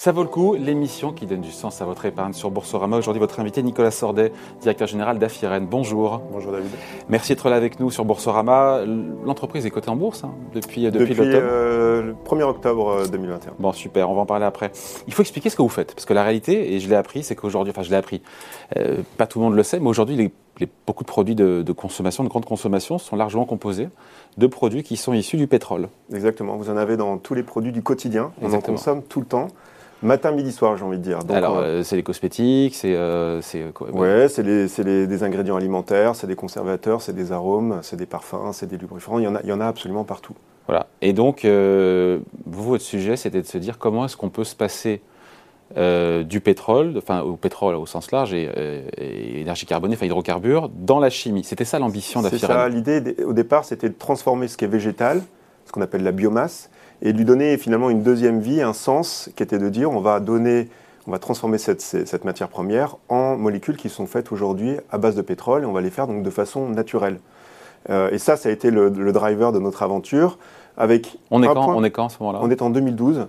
Ça vaut le coup, l'émission qui donne du sens à votre épargne sur Boursorama. Aujourd'hui, votre invité Nicolas Sordet, directeur général d'Afiren. Bonjour. Bonjour David. Merci d'être là avec nous sur Boursorama. L'entreprise est cotée en bourse hein, depuis, depuis, depuis l'automne euh, le 1er octobre 2021. Bon, super, on va en parler après. Il faut expliquer ce que vous faites, parce que la réalité, et je l'ai appris, c'est qu'aujourd'hui, enfin je l'ai appris, euh, pas tout le monde le sait, mais aujourd'hui, les, beaucoup de produits de, de, consommation, de grande consommation, sont largement composés de produits qui sont issus du pétrole. Exactement, vous en avez dans tous les produits du quotidien, on en consomme tout le temps. Matin, midi, soir, j'ai envie de dire. Alors, euh, c'est les cosmétiques, c'est euh, quoi Ouais, c'est des ingrédients alimentaires, c'est des conservateurs, c'est des arômes, c'est des parfums, c'est des lubrifiants. Il y en a, il y en a absolument partout. Voilà. Et donc, euh, vous, votre sujet, c'était de se dire comment est-ce qu'on peut se passer du pétrole, enfin au pétrole au sens large et, énergie carbonée, enfin hydrocarbures, dans la chimie. C'était ça l'ambition d'Afiran. C'est ça. L'idée au départ, c'était de transformer ce qui est végétal, ce qu'on appelle la biomasse, et de lui donner finalement une deuxième vie, un sens, qui était de dire on va donner, on va transformer cette, cette matière première en molécules qui sont faites aujourd'hui à base de pétrole et on va les faire donc de façon naturelle. Euh, et ça, ça a été le, driver de notre aventure. Avec on, est quand, on est quand à ce moment-là On est en 2012.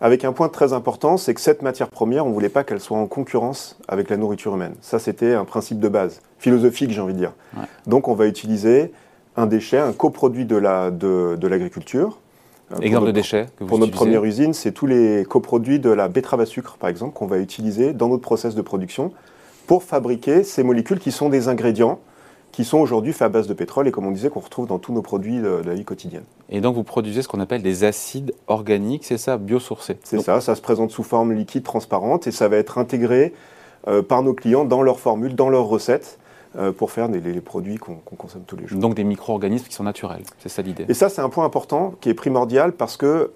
Avec un point très important, c'est que cette matière première, on ne voulait pas qu'elle soit en concurrence avec la nourriture humaine. Ça, c'était un principe de base, philosophique, j'ai envie de dire. Donc, on va utiliser un déchet, un coproduit de l'agriculture, la, de, Exemple de déchets que vous Pour notre première usine, c'est tous les coproduits de la betterave à sucre, par exemple, qu'on va utiliser dans notre process de production pour fabriquer ces molécules qui sont des ingrédients qui sont aujourd'hui faits à base de pétrole et comme on disait qu'on retrouve dans tous nos produits de, la vie quotidienne. Et donc vous produisez ce qu'on appelle des acides organiques, c'est ça, biosourcés C'est ça, ça se présente sous forme liquide transparente et ça va être intégré euh, par nos clients dans leurs formules, dans leurs recettes. Euh, pour faire les, produits qu'on consomme tous les jours. Donc des micro-organismes qui sont naturels, c'est ça l'idée. Et ça, c'est un point important qui est primordial parce que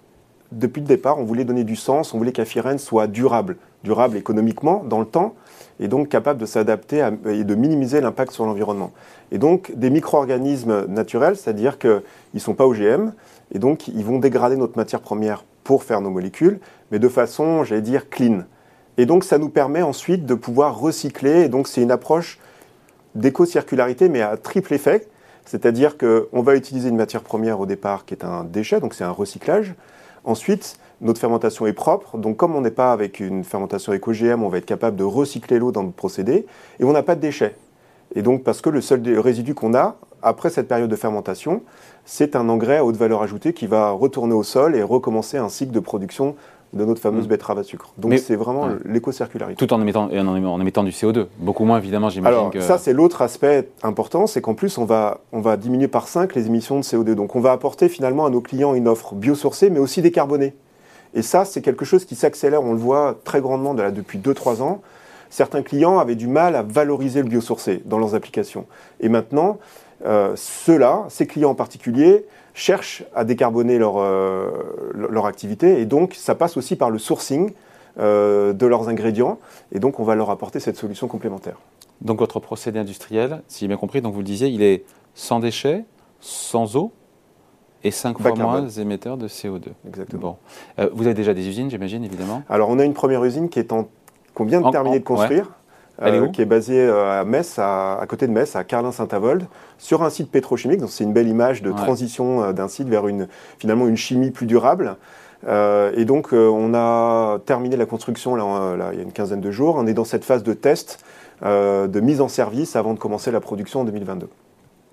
depuis le départ, on voulait donner du sens, on voulait qu'Afiren soit durable, durable économiquement dans le temps, et donc capable de s'adapter et de minimiser l'impact sur l'environnement. Et donc des micro-organismes naturels, c'est-à-dire qu'ils ne sont pas OGM, et donc ils vont dégrader notre matière première pour faire nos molécules, mais de façon, j'allais dire, clean. Et donc ça nous permet ensuite de pouvoir recycler, et donc c'est une approche d'éco-circularité, mais à triple effet. C'est-à-dire qu'on va utiliser une matière première au départ qui est un déchet, donc c'est un recyclage. Ensuite, notre fermentation est propre, donc comme on n'est pas avec une fermentation éco-GM, on va être capable de recycler l'eau dans notre procédé, et on n'a pas de déchets. Et donc parce que le seul résidu qu'on a, après cette période de fermentation, c'est un engrais à haute valeur ajoutée qui va retourner au sol et recommencer un cycle de production de notre fameuse mm. betterave à sucre. Donc c'est vraiment l'éco-circularité. Tout en émettant, en émettant du CO2, beaucoup moins évidemment j'imagine. Alors ça c'est l'autre aspect important, c'est qu'en plus on va, on va diminuer par 5 les émissions de CO2. Donc on va apporter finalement à nos clients une offre biosourcée mais aussi décarbonée. Et ça c'est quelque chose qui s'accélère, on le voit très grandement depuis 2-3 ans. Certains clients avaient du mal à valoriser le biosourcé dans leurs applications. Et maintenant, ceux-là, ces clients en particulier, cherchent à décarboner leur, euh, leur activité et donc ça passe aussi par le sourcing euh, de leurs ingrédients et donc on va leur apporter cette solution complémentaire. Donc votre procédé industriel, si j'ai bien compris, donc vous le disiez, il est sans déchets, sans eau et 5 fois moins émetteur de CO2. Exactement. Bon. vous avez déjà des usines, j'imagine, évidemment Alors on a une première usine qui est en qu'on vient de terminer de construire. Euh, qui est basé euh, à Metz, à, côté de Metz, à Carlin-Saint-Avold, sur un site pétrochimique. Donc c'est une belle image de transition euh, d'un site vers une, finalement une chimie plus durable. et donc on a terminé la construction là, il y a une quinzaine de jours. On est dans cette phase de test, de mise en service avant de commencer la production en 2022.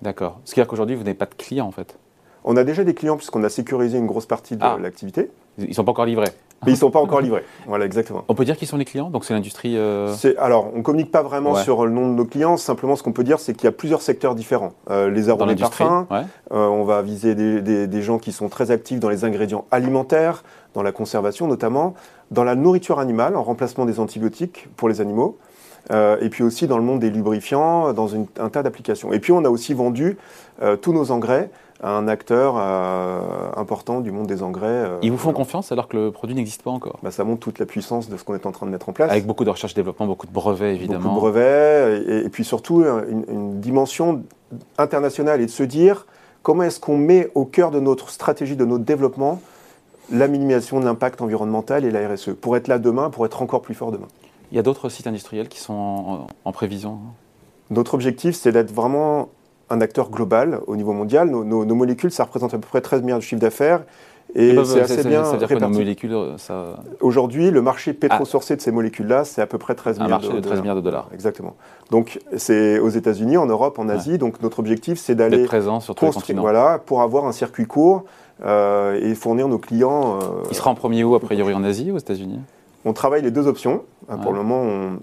D'accord. Ce qui veut dire qu'aujourd'hui vous n'avez pas de clients en fait On a déjà des clients puisqu'on a sécurisé une grosse partie de ah. l'activité. Ils ne sont pas encore livrés mais ils ne sont pas encore livrés. Voilà, exactement. On peut dire qui sont les clients Donc c'est l'industrie. Euh... Alors, on ne communique pas vraiment sur le nom de nos clients. Simplement, ce qu'on peut dire, c'est qu'il y a plusieurs secteurs différents. Euh, les arômes et parfums. Euh, on va viser des, des, des, gens qui sont très actifs dans les ingrédients alimentaires, dans la conservation notamment, dans la nourriture animale, en remplacement des antibiotiques pour les animaux. Et puis aussi dans le monde des lubrifiants, dans une, un tas d'applications. Et puis on a aussi vendu tous nos engrais un acteur euh, important du monde des engrais. Euh, Ils vous font confiance alors que le produit n'existe pas encore bah, Ça montre toute la puissance de ce qu'on est en train de mettre en place. Avec beaucoup de recherche et développement, beaucoup de brevets évidemment. Beaucoup de brevets, et, puis surtout euh, une, dimension internationale et de se dire comment est-ce qu'on met au cœur de notre stratégie, de notre développement, la minimisation de l'impact environnemental et la RSE, pour être là demain, pour être encore plus fort demain. Il y a d'autres sites industriels qui sont en, en prévision Notre objectif, c'est d'être vraiment un acteur global au niveau mondial. Nos, molécules, ça représente à peu près 13 milliards de chiffre d'affaires Et Bah, c'est bah, assez bien ça veut dire que nos molécules, ça. Aujourd'hui, le marché pétro-sourcé de ces molécules-là, c'est à peu près 13 Un milliards marché de 13 milliards de dollars. Exactement. Donc, c'est aux États-Unis, en Europe, en Asie. Donc, notre objectif, c'est d'aller présent sur tous les continents. voilà, pour avoir un circuit court euh, et fournir nos clients. euh, Il sera en premier où, a priori, en Asie ou aux États-Unis? On travaille les deux options. Euh, Pour le moment, on,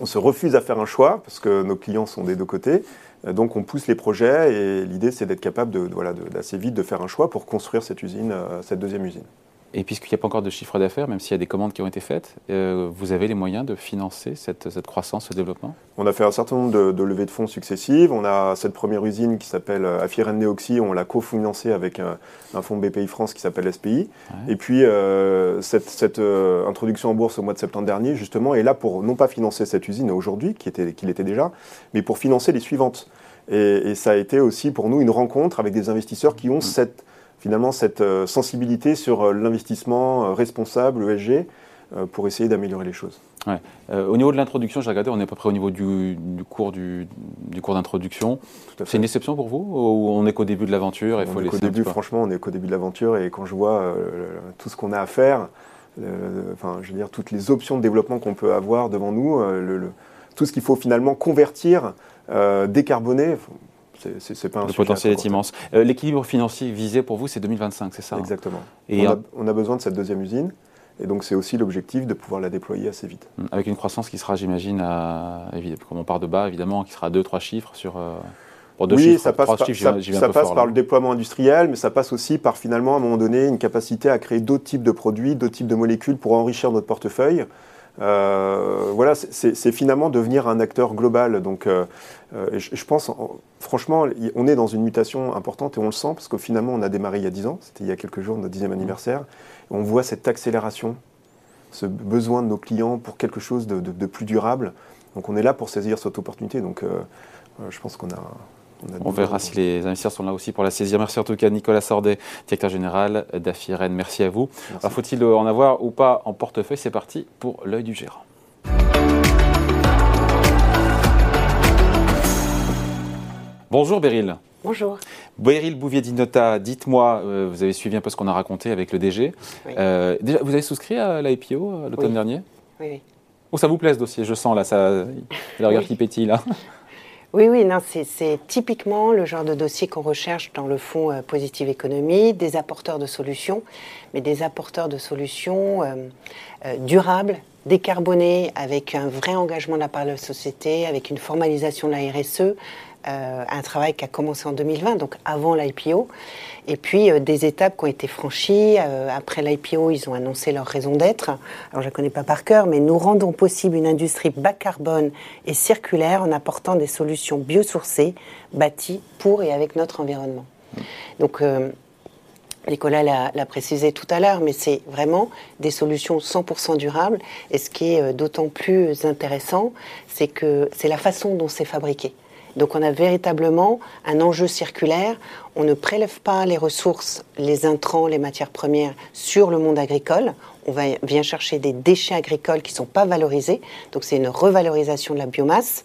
on se refuse à faire un choix parce que nos clients sont des deux côtés. Euh, Donc, on pousse les projets et l'idée, c'est d'être capable de, voilà, d'assez vite de faire un choix pour construire cette usine, euh, cette deuxième usine. Et puisqu'il n'y a pas encore de chiffre d'affaires, même s'il y a des commandes qui ont été faites, euh, vous avez les moyens de financer cette, cette croissance, ce développement? On a fait un certain nombre de, de levées de fonds successives. On a cette première usine qui s'appelle euh, Afiren Neoxy, on l'a cofinancée avec un, un fonds BPI France qui s'appelle SPI. Ouais. Et puis euh, cette, cette, euh, introduction en bourse au mois de septembre dernier, justement, est là pour non pas financer cette usine aujourd'hui, qui était, qui l'était déjà, mais pour financer les suivantes. Et, et ça a été aussi pour nous une rencontre avec des investisseurs qui ont cette, finalement cette euh, sensibilité sur euh, l'investissement euh, responsable, ESG, pour essayer d'améliorer les choses. Euh, Au niveau de l'introduction, j'ai regardé, on est à peu près au niveau du, du cours du, du cours d'introduction. C'est une déception pour vous Ou on est qu'au début de l'aventure et On faut est un début, franchement, on est qu'au début de l'aventure et quand je vois euh, tout ce qu'on a à faire, euh, enfin, je veux dire, toutes les options de développement qu'on peut avoir devant nous, le- le- tout ce qu'il faut finalement convertir, décarboner, c'est- c'est c'est pas un Le à potentiel est immense. Euh, L'équilibre financier visé pour vous, c'est 2025, c'est ça hein? Exactement. Et on, a, on a besoin de cette deuxième usine et donc c'est aussi l'objectif de pouvoir la déployer assez vite. avec une croissance qui sera, j'imagine, à, comme on part de bas, évidemment, qui sera 2-3 chiffres sur. euh, pour deux oui, chiffres, ça passe, par, chiffres, ça- ça passe fort, par le déploiement industriel, mais ça passe aussi par finalement, à un moment donné, une capacité à créer d'autres types de produits, d'autres types de molécules pour enrichir notre portefeuille. Euh, voilà, c'est- finalement devenir un acteur global. Donc, euh, euh, je, je pense, en- franchement, on est dans une mutation importante et on le sent parce que finalement, on a démarré il y a 10 ans, c'était il y a quelques jours, notre dixième anniversaire, et on voit cette accélération, ce besoin de nos clients pour quelque chose de, de- de plus durable. Donc, on est là pour saisir cette opportunité. Donc, euh, je pense qu'on a, on verra si les investisseurs sont là aussi pour la saisir. Merci en tout cas Nicolas Sordet, directeur général d'Afiren. Merci à vous. Merci. Alors faut-il en avoir ou pas en portefeuille? C'est parti pour l'œil du gérant. Bonjour Beryl. Bonjour. Beryl Bouvier-Dinota, dites-moi, euh, vous avez suivi un peu ce qu'on a raconté avec le DG. Oui. Euh, déjà, vous avez souscrit à l'IPO euh, l'automne Oui. dernier? Oui, oui. Oh, ça vous plaît ce dossier Je sens là, ça, le regard Oui. qui pétille là. Oui, oui, non, c'est- typiquement le genre de dossier qu'on recherche dans le fonds euh, Positive Économie, des apporteurs de solutions, mais des apporteurs de solutions euh, euh, durables, décarbonées, avec un vrai engagement de la part de la société, avec une formalisation de la RSE, euh, un travail qui a commencé en 2020, donc avant l'IPO, et puis euh, des étapes qui ont été franchies. Euh, après l'IPO, ils ont annoncé leur raison d'être. Alors je ne la connais pas par cœur, mais nous rendons possible une industrie bas carbone et circulaire en apportant des solutions biosourcées, bâties pour et avec notre environnement. Donc Nicolas l'a précisé tout à l'heure, mais c'est vraiment des solutions 100% durables. Et ce qui est d'autant plus intéressant, c'est que c'est la façon dont c'est fabriqué. Donc on a véritablement un enjeu circulaire. On ne prélève pas les ressources, les intrants, les matières premières sur le monde agricole. On vient chercher des déchets agricoles qui ne sont pas valorisés. Donc c'est une revalorisation de la biomasse.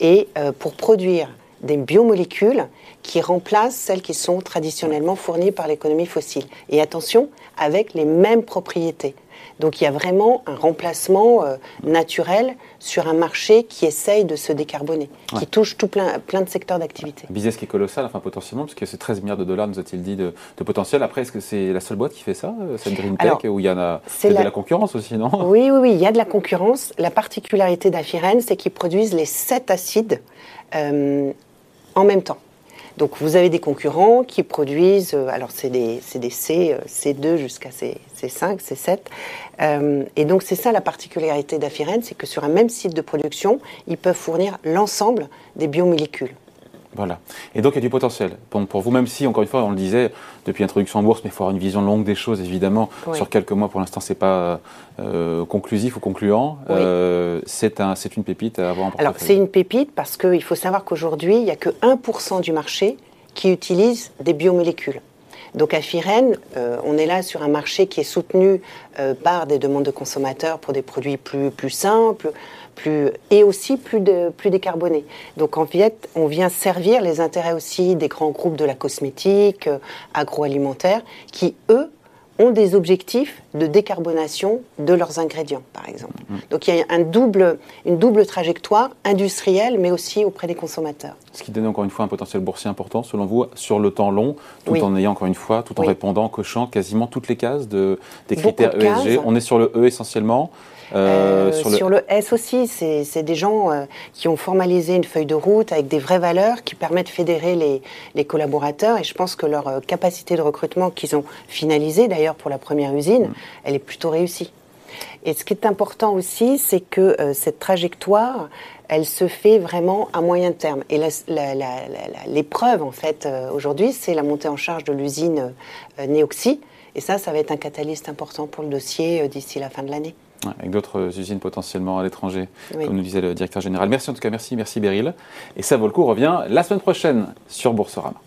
Et euh, pour produire des biomolécules qui remplacent celles qui sont traditionnellement fournies par l'économie fossile. Et attention, avec les mêmes propriétés. Donc il y a vraiment un remplacement euh, naturel sur un marché qui essaye de se décarboner, Ouais. qui touche tout plein, plein de secteurs d'activité. Un business qui est colossal, enfin potentiellement, parce que c'est 13 milliards de dollars, nous a-t-il dit, de, de potentiel. Après, est-ce que c'est la seule boîte qui fait ça, euh, cette Green Tech, où il y en a la- de la concurrence aussi, non? Oui, oui, oui, il y a de la concurrence. La particularité d'Afiren, c'est qu'ils produisent les sept acides euh, en même temps. Donc vous avez des concurrents qui produisent, euh, alors c'est des, C, euh, C2 jusqu'à C, C5, C7. Euh, et donc c'est ça la particularité d'Afiren, c'est que sur un même site de production, ils peuvent fournir l'ensemble des biomolécules. Voilà. Et donc, il y a du potentiel. Pour vous, même si, encore une fois, on le disait depuis l'introduction en bourse, mais il faut avoir une vision longue des choses, évidemment. Oui. Sur quelques mois, pour l'instant, c'est pas euh, conclusif ou concluant. Oui. Euh, c'est un, c'est une pépite à avoir en Alors c'est une pépite parce qu'il faut savoir qu'aujourd'hui, il n'y a que 1% du marché qui utilise des biomolécules. Donc à Firen, euh, on est là sur un marché qui est soutenu euh, par des demandes de consommateurs pour des produits plus, plus simples et aussi plus, de, plus décarbonés. Donc en fait, on vient servir les intérêts aussi des grands groupes de la cosmétique, euh, agroalimentaire, qui eux ont des objectifs de décarbonation de leurs ingrédients, par exemple. Mm. Donc il y a un double, une double trajectoire industrielle, mais aussi auprès des consommateurs. Ce qui donne encore une fois un potentiel boursier important, selon vous, sur le temps long, tout en ayant encore une fois, tout en répondant, en cochant quasiment toutes les cases de, des critères ESG. On est sur le E essentiellement. Euh, euh, sur, le... S aussi, c'est des gens euh, qui ont formalisé une feuille de route avec des vraies valeurs qui permettent de fédérer les, les collaborateurs. Et je pense que leur capacité de recrutement qu'ils ont finalisée d'ailleurs pour la première usine, mm. Elle est plutôt réussie. Et ce qui est important aussi, c'est que cette trajectoire, elle se fait vraiment à moyen terme. Et l'épreuve, en fait, aujourd'hui, c'est la montée en charge de l'usine Neoxy. Et ça, ça va être un catalyste important pour le dossier d'ici la fin de l'année avec d'autres usines potentiellement à l'étranger, comme nous disait le directeur général. Merci en tout cas, merci, merci Beryl. Et ça vaut le coup revient la semaine prochaine sur Boursorama.